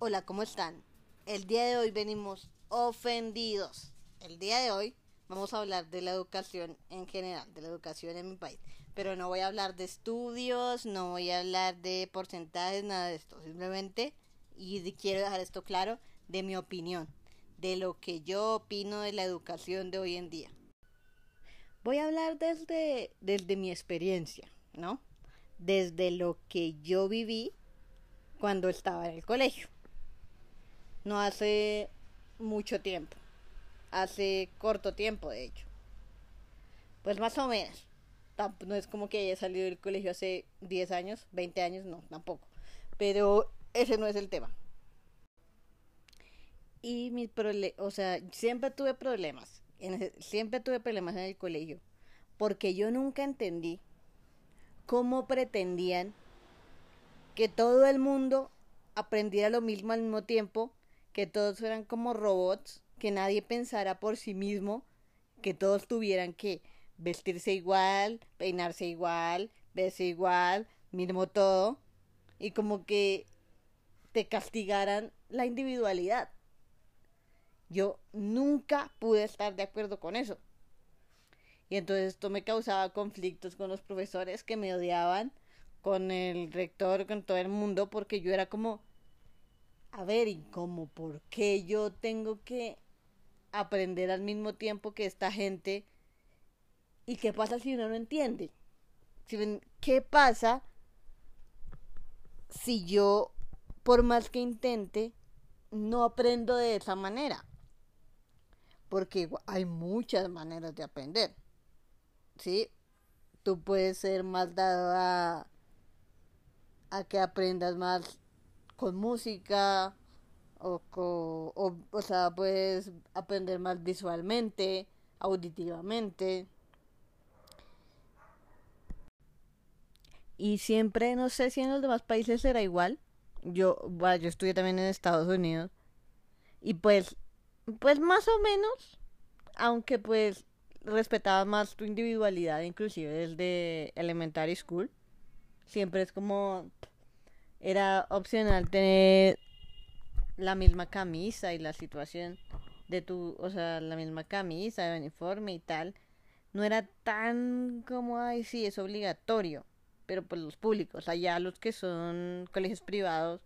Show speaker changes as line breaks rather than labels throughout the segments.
Hola, ¿cómo están? El día de hoy venimos ofendidos. El día de hoy vamos a hablar de la educación en general, de la educación en mi país. Pero no voy a hablar de estudios, no voy a hablar de porcentajes, nada de esto. Simplemente, y quiero dejar esto claro, de mi opinión, de lo que yo opino de la educación de hoy en día. Voy a hablar desde, desde mi experiencia, ¿no? Desde lo que yo viví cuando estaba en el colegio. No hace mucho tiempo. Hace corto tiempo, de hecho. Pues más o menos. No es como que haya salido del colegio hace 10 años, 20 años, no, tampoco. Pero ese no es el tema. Y mi problema, o sea, siempre tuve problemas. siempre tuve problemas en el colegio. Porque yo nunca entendí cómo pretendían que todo el mundo aprendiera lo mismo al mismo tiempo, que todos fueran como robots, que nadie pensara por sí mismo, que todos tuvieran que vestirse igual, peinarse igual, verse igual, mismo todo, y como que te castigaran la individualidad. Yo nunca pude estar de acuerdo con eso. Y entonces esto me causaba conflictos con los profesores que me odiaban con el rector, con todo el mundo, porque yo era como, a ver, ¿y cómo? ¿Por qué yo tengo que aprender al mismo tiempo que esta gente? ¿Y qué pasa si uno no entiende? ¿Qué pasa si yo, por más que intente, no aprendo de esa manera? Porque hay muchas maneras de aprender. ¿Sí? Tú puedes ser más dado a a que aprendas más con música o, o, o sea, puedes aprender más visualmente, auditivamente. Y siempre, no sé si en los demás países será igual. Yo, bueno, yo estudié también en Estados Unidos. Y pues, pues más o menos, aunque pues respetaba más tu individualidad, inclusive desde elementary school siempre es como era opcional tener la misma camisa y la situación de tu, o sea, la misma camisa, el uniforme y tal, no era tan como, ay, sí, es obligatorio, pero pues los públicos, allá los que son colegios privados,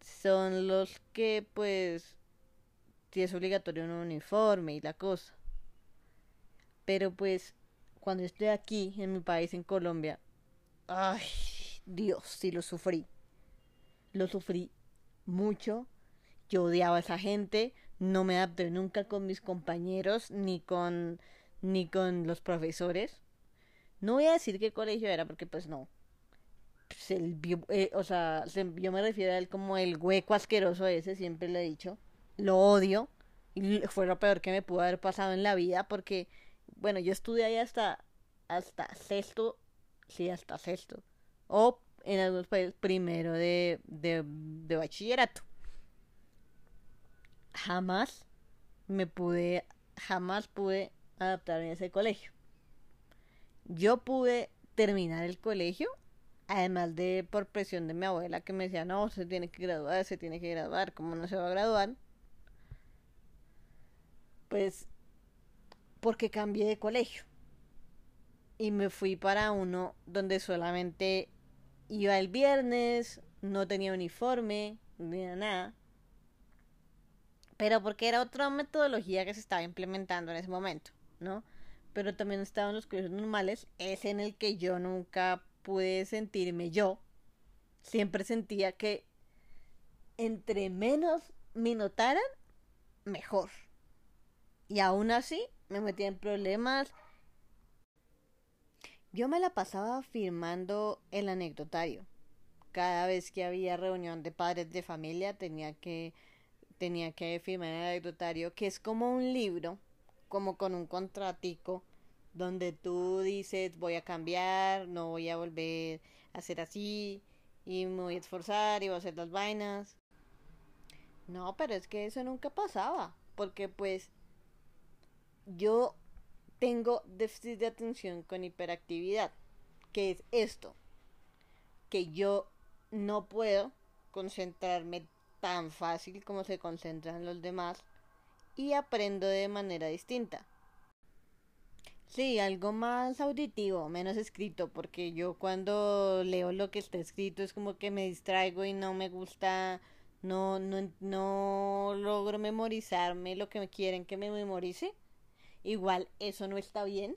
son los que pues, sí es obligatorio un uniforme y la cosa. Pero pues, cuando estoy aquí, en mi país, en Colombia, Ay, Dios, sí lo sufrí. Lo sufrí mucho. Yo odiaba a esa gente. No me adapté nunca con mis compañeros ni con ni con los profesores. No voy a decir qué colegio era porque pues no. Pues o sea, yo me refiero a él como el hueco asqueroso ese, siempre le he dicho. Lo odio. Y fue lo peor que me pudo haber pasado en la vida porque, bueno, yo estudié ahí hasta, hasta sexto sí, hasta sexto. O en algunos países primero de, de, de bachillerato. Jamás me pude, jamás pude adaptarme a ese colegio. Yo pude terminar el colegio, además de por presión de mi abuela que me decía, no, se tiene que graduar, se tiene que graduar, ¿cómo no se va a graduar? Pues porque cambié de colegio y me fui para uno donde solamente iba el viernes, no tenía uniforme, ni nada. Pero porque era otra metodología que se estaba implementando en ese momento, ¿no? Pero también estaban los colegios normales, es en el que yo nunca pude sentirme yo. Siempre sentía que entre menos me notaran, mejor. Y aún así me metía en problemas yo me la pasaba firmando el anecdotario. Cada vez que había reunión de padres de familia tenía que tenía que firmar el anecdotario, que es como un libro, como con un contratico donde tú dices voy a cambiar, no voy a volver a hacer así y me voy a esforzar y voy a hacer las vainas. No, pero es que eso nunca pasaba, porque pues yo tengo déficit de atención con hiperactividad, que es esto, que yo no puedo concentrarme tan fácil como se concentran los demás y aprendo de manera distinta. Sí, algo más auditivo, menos escrito, porque yo cuando leo lo que está escrito es como que me distraigo y no me gusta, no, no, no logro memorizarme lo que me quieren que me memorice. Igual eso no está bien.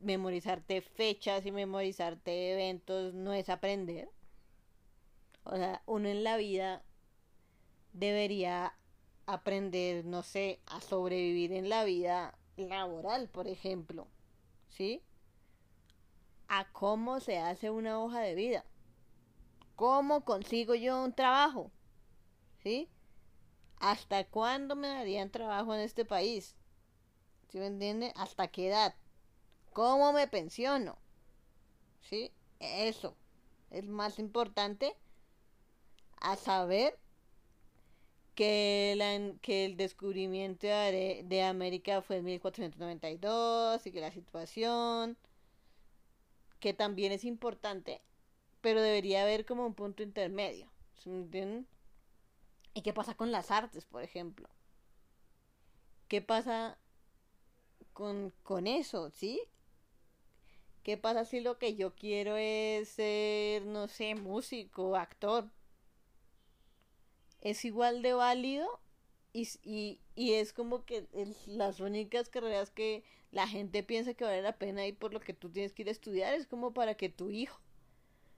Memorizarte fechas y memorizarte eventos no es aprender. O sea, uno en la vida debería aprender, no sé, a sobrevivir en la vida laboral, por ejemplo, ¿sí? A cómo se hace una hoja de vida. ¿Cómo consigo yo un trabajo? ¿Sí? ¿Hasta cuándo me darían trabajo en este país? ¿Sí me entiende? ¿Hasta qué edad? ¿Cómo me pensiono? ¿Sí? Eso es más importante a saber que, que el descubrimiento de, de, América fue en 1492 y que la situación, que también es importante, pero debería haber como un punto intermedio. ¿Y qué pasa con las artes, por ejemplo? ¿Qué pasa con, con eso, sí? ¿Qué pasa si lo que yo quiero es ser, no sé, músico, actor? es igual de válido y, y, y es como que las únicas carreras que la gente piensa que vale la pena y por lo que tú tienes que ir a estudiar es como para que tu hijo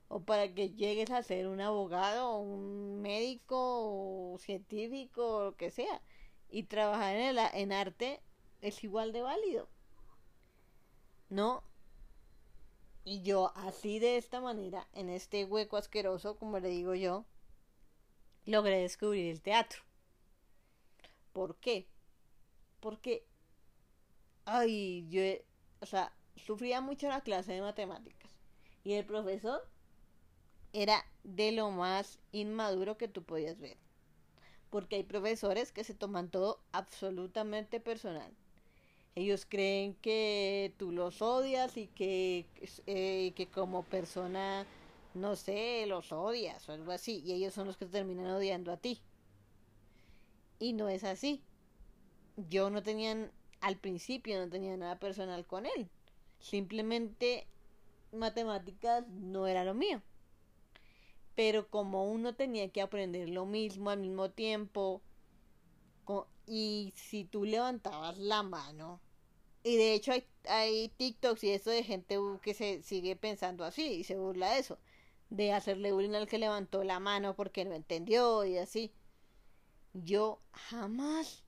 o para que llegues a ser un abogado o un médico o científico o lo que sea y trabajar en, el, en arte es igual de válido no y yo así de esta manera en este hueco asqueroso como le digo yo logré descubrir el teatro. ¿Por qué? Porque, ay, yo, o sea, sufría mucho la clase de matemáticas. Y el profesor era de lo más inmaduro que tú podías ver. Porque hay profesores que se toman todo absolutamente personal. Ellos creen que tú los odias y que, eh, que como persona no sé, los odias o algo así, y ellos son los que terminan odiando a ti. Y no es así. Yo no tenía, al principio no tenía nada personal con él. Simplemente matemáticas no era lo mío. Pero como uno tenía que aprender lo mismo al mismo tiempo, y si tú levantabas la mano, y de hecho hay, hay TikToks y eso de gente que se sigue pensando así y se burla de eso de hacerle bullying al que levantó la mano porque no entendió y así. Yo jamás,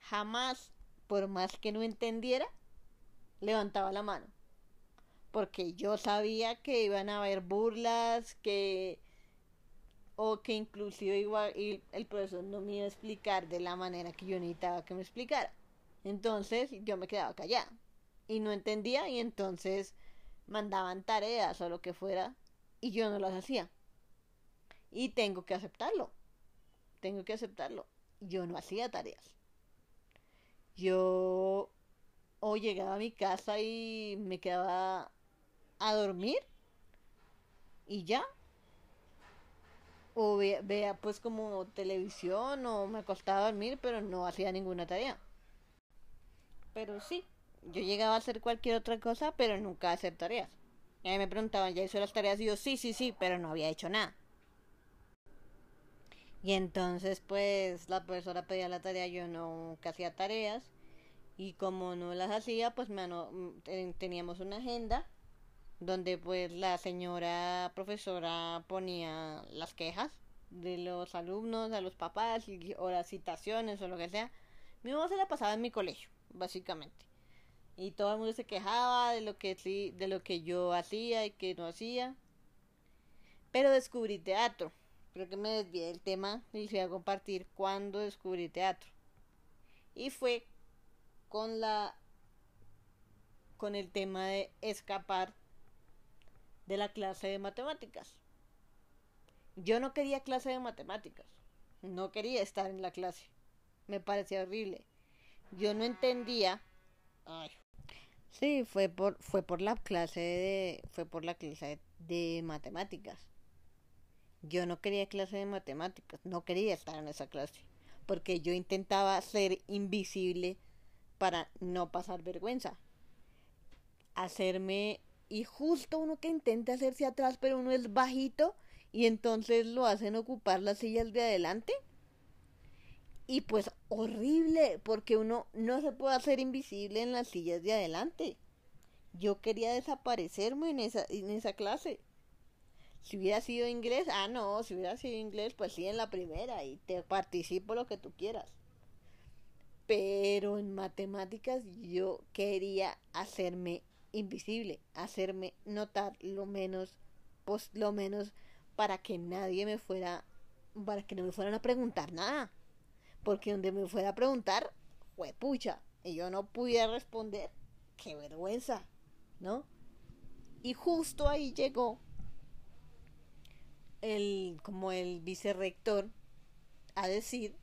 jamás, por más que no entendiera, levantaba la mano. Porque yo sabía que iban a haber burlas, que o que inclusive igual el profesor no me iba a explicar de la manera que yo necesitaba que me explicara. Entonces yo me quedaba callada y no entendía y entonces mandaban tareas o lo que fuera y yo no las hacía. Y tengo que aceptarlo. Tengo que aceptarlo. Yo no hacía tareas. Yo o llegaba a mi casa y me quedaba a dormir y ya. O vea, pues como televisión o me acostaba a dormir, pero no hacía ninguna tarea. Pero sí, yo llegaba a hacer cualquier otra cosa, pero nunca a hacer tareas. Y me preguntaban, ¿ya hizo las tareas? Y yo, sí, sí, sí, pero no había hecho nada. Y entonces, pues, la profesora pedía la tarea, yo nunca hacía tareas. Y como no las hacía, pues me teníamos una agenda donde pues la señora profesora ponía las quejas de los alumnos a los papás o las citaciones o lo que sea. Mi mamá se la pasaba en mi colegio, básicamente y todo el mundo se quejaba de lo que de lo que yo hacía y que no hacía. Pero descubrí teatro. Creo que me desvié del tema y les voy a compartir cuando descubrí teatro. Y fue con la con el tema de escapar de la clase de matemáticas. Yo no quería clase de matemáticas. No quería estar en la clase. Me parecía horrible. Yo no entendía. Ay, Sí, fue por, fue por la clase de, fue por la clase de matemáticas. yo no quería clase de matemáticas, no quería estar en esa clase, porque yo intentaba ser invisible para no pasar vergüenza. Hacerme, y justo uno que intenta hacerse atrás, pero uno es bajito, y entonces lo hacen ocupar las sillas de adelante. Y pues horrible, porque uno no se puede hacer invisible en las sillas de adelante. Yo quería desaparecerme en esa, en esa clase. Si hubiera sido inglés, ah, no, si hubiera sido inglés, pues sí, en la primera y te participo lo que tú quieras. Pero en matemáticas yo quería hacerme invisible, hacerme notar lo menos, pues, lo menos para que nadie me fuera, para que no me fueran a preguntar nada porque donde me fuera a preguntar, fue pucha, y yo no pudiera responder, qué vergüenza, ¿no? Y justo ahí llegó el, como el vicerrector a decir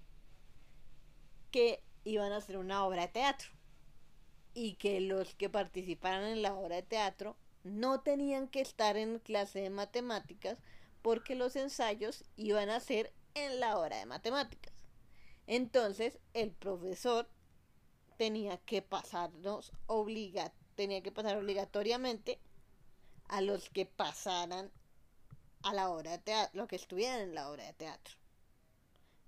que iban a hacer una obra de teatro y que los que participaran en la obra de teatro no tenían que estar en clase de matemáticas porque los ensayos iban a ser en la hora de matemáticas. Entonces el profesor tenía que pasarnos obliga tenía que pasar obligatoriamente a los que pasaran a la obra de teatro, los que estuvieran en la obra de teatro.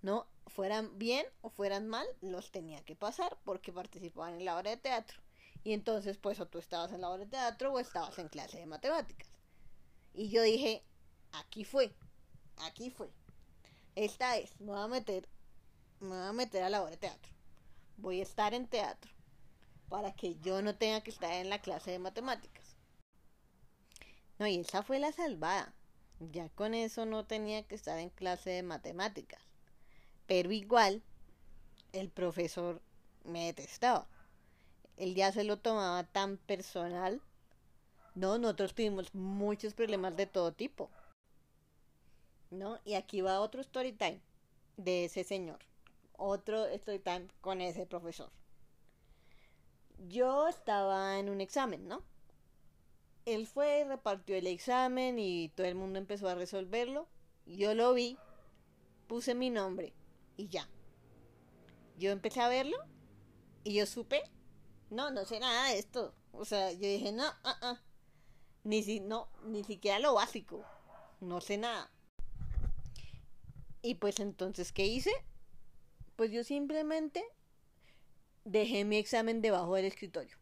No fueran bien o fueran mal, los tenía que pasar porque participaban en la obra de teatro. Y entonces, pues, o tú estabas en la obra de teatro o estabas en clase de matemáticas. Y yo dije, aquí fue, aquí fue. Esta es, me voy a meter me voy a meter a la hora de teatro. Voy a estar en teatro para que yo no tenga que estar en la clase de matemáticas. No, y esa fue la salvada. Ya con eso no tenía que estar en clase de matemáticas. Pero igual, el profesor me detestaba. Él ya se lo tomaba tan personal. No, nosotros tuvimos muchos problemas de todo tipo. ¿No? Y aquí va otro story time de ese señor otro story time con ese profesor. Yo estaba en un examen, ¿no? Él fue, repartió el examen y todo el mundo empezó a resolverlo. Yo lo vi, puse mi nombre y ya. Yo empecé a verlo y yo supe, no, no sé nada de esto. O sea, yo dije, no, uh Ni, si, no, ni siquiera lo básico. No sé nada. Y pues entonces, ¿qué hice? Pues yo simplemente dejé mi examen debajo del escritorio.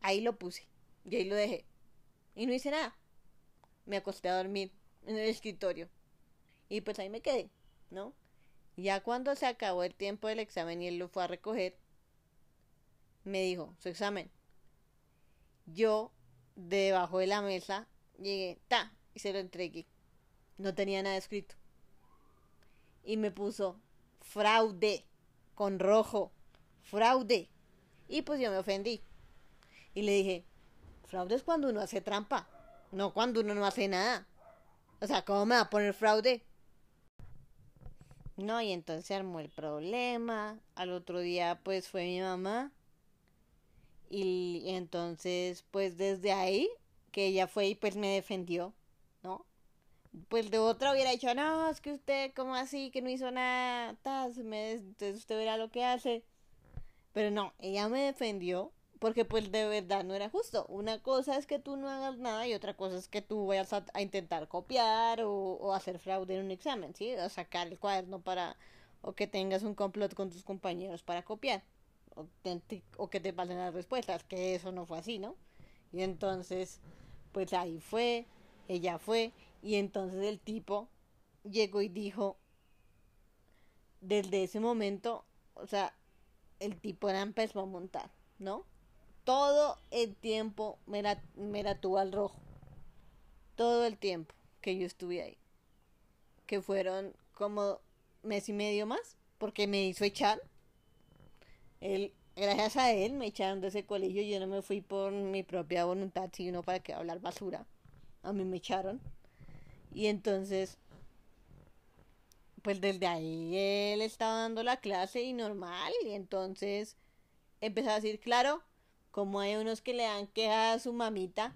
Ahí lo puse y ahí lo dejé. Y no hice nada. Me acosté a dormir en el escritorio. Y pues ahí me quedé, ¿no? Ya cuando se acabó el tiempo del examen y él lo fue a recoger, me dijo, su examen. Yo, debajo de la mesa, llegué, ta, y se lo entregué. No tenía nada escrito. Y me puso, fraude con rojo, fraude. Y pues yo me ofendí. Y le dije, fraude es cuando uno hace trampa, no cuando uno no hace nada. O sea, ¿cómo me va a poner fraude? No, y entonces armó el problema. Al otro día, pues fue mi mamá. Y, entonces, pues desde ahí, que ella fue y pues me defendió. Pues de otra hubiera dicho, no, es que usted, como así, que no hizo nada, entonces usted verá lo que hace. Pero no, ella me defendió porque pues de verdad no era justo. Una cosa es que tú no hagas nada y otra cosa es que tú vayas a, intentar copiar o, hacer fraude en un examen, ¿sí? O sacar el cuaderno para, o que tengas un complot con tus compañeros para copiar, o, o que te pasen las respuestas, que eso no fue así, ¿no? Y entonces, pues ahí fue, ella fue, y entonces el tipo llegó y dijo, desde ese momento, o sea, el tipo era empezó a montar, ¿no? Todo el tiempo me la, me tuvo al rojo. Todo el tiempo que yo estuve ahí. Que fueron como mes y medio más, porque me hizo echar. Él, gracias a él me echaron de ese colegio. Yo no me fui por mi propia voluntad, sino para que hablar basura. A mí me echaron. Y entonces, pues desde ahí él estaba dando la clase y normal. Y entonces empezó a decir, claro, como hay unos que le dan queja a su mamita,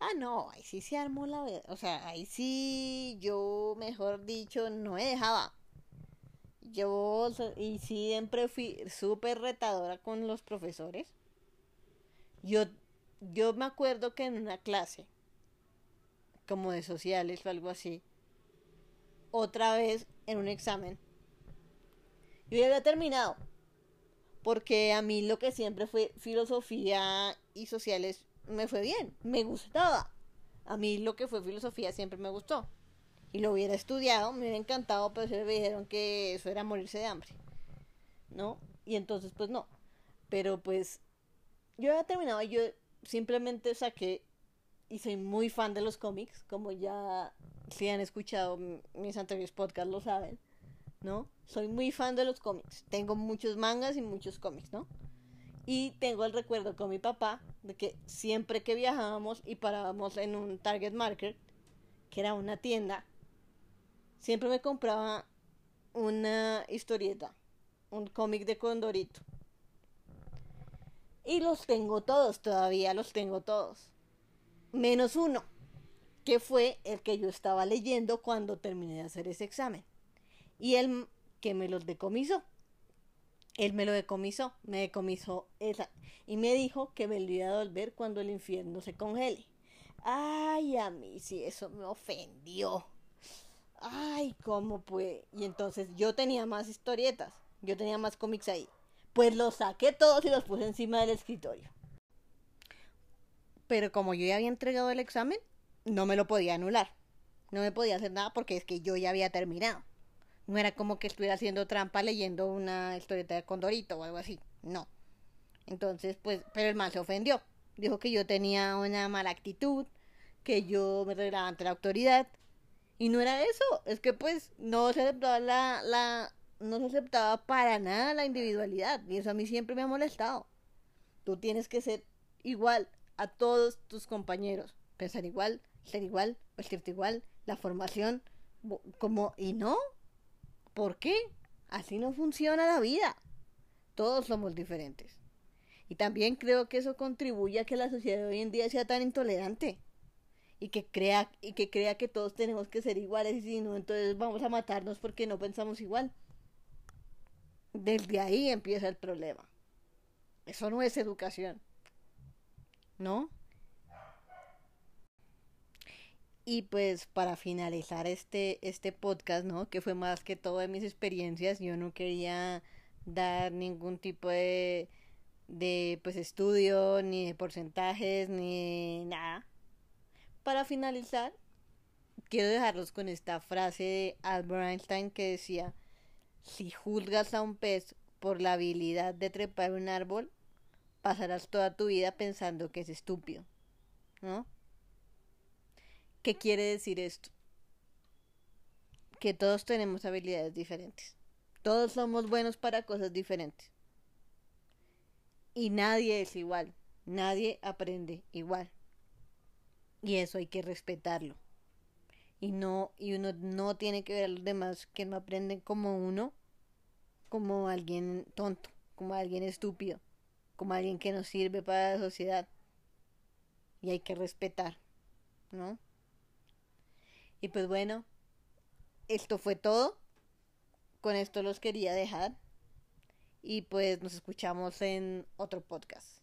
Ah, no, ahí sí se armó la. O sea, ahí sí yo, mejor dicho, no me dejaba. Yo, y siempre fui súper retadora con los profesores. Yo, yo me acuerdo que en una clase, como de sociales o algo así, otra vez en un examen, yo ya había terminado. Porque a mí lo que siempre fue filosofía y sociales me fue bien, me gustaba. A mí lo que fue filosofía siempre me gustó. Y lo hubiera estudiado, me hubiera encantado, pero se me dijeron que eso era morirse de hambre. ¿No? Y entonces, pues no. Pero pues, yo había terminado, yo simplemente saqué, y soy muy fan de los cómics, como ya si han escuchado mis anteriores podcasts lo saben, ¿no? Soy muy fan de los cómics. Tengo muchos mangas y muchos cómics, ¿no? Y tengo el recuerdo con mi papá de que siempre que viajábamos y parábamos en un Target Market, que era una tienda, siempre me compraba una historieta, un cómic de Condorito. Y los tengo todos, todavía los tengo todos. Menos uno, que fue el que yo estaba leyendo cuando terminé de hacer ese examen. Y el que me los decomisó él me lo decomisó, me decomisó esa. Y me dijo que me lo iba a devolver cuando el infierno se congele. Ay, a mí sí, eso me ofendió. Ay, ¿cómo puede? Y entonces yo tenía más historietas, yo tenía más cómics ahí. Pues los saqué todos y los puse encima del escritorio. Pero como yo ya había entregado el examen, no me lo podía anular. No me podía hacer nada porque es que yo ya había terminado. No era como que estuviera haciendo trampa leyendo una historieta de Condorito o algo así. No. Entonces, pues, pero el mal se ofendió. Dijo que yo tenía una mala actitud, que yo me revelaba ante la autoridad. Y no era eso. Es que, pues, no se aceptaba la, la, no se aceptaba para nada la individualidad. Y eso a mí siempre me ha molestado. Tú tienes que ser igual a todos tus compañeros. Pensar igual, ser igual, vestirte igual, la formación, como, y no, ¿Por qué? Así no funciona la vida. Todos somos diferentes. Y también creo que eso contribuye a que la sociedad de hoy en día sea tan intolerante. Y que crea, y que crea que todos tenemos que ser iguales y si no, entonces vamos a matarnos porque no pensamos igual. Desde ahí empieza el problema. Eso no es educación. ¿No? Y pues para finalizar este, este podcast, ¿no? Que fue más que todo de mis experiencias, yo no quería dar ningún tipo de, de pues estudio, ni de porcentajes, ni nada. Para finalizar, quiero dejarlos con esta frase de Albert Einstein que decía, si juzgas a un pez por la habilidad de trepar un árbol, pasarás toda tu vida pensando que es estúpido, ¿no? ¿Qué quiere decir esto? Que todos tenemos habilidades diferentes. Todos somos buenos para cosas diferentes. Y nadie es igual. Nadie aprende igual. Y eso hay que respetarlo. Y no, y uno no tiene que ver a los demás que no aprenden como uno, como alguien tonto, como alguien estúpido, como alguien que no sirve para la sociedad. Y hay que respetar, ¿no? Y pues bueno, esto fue todo. Con esto los quería dejar. Y pues nos escuchamos en otro podcast.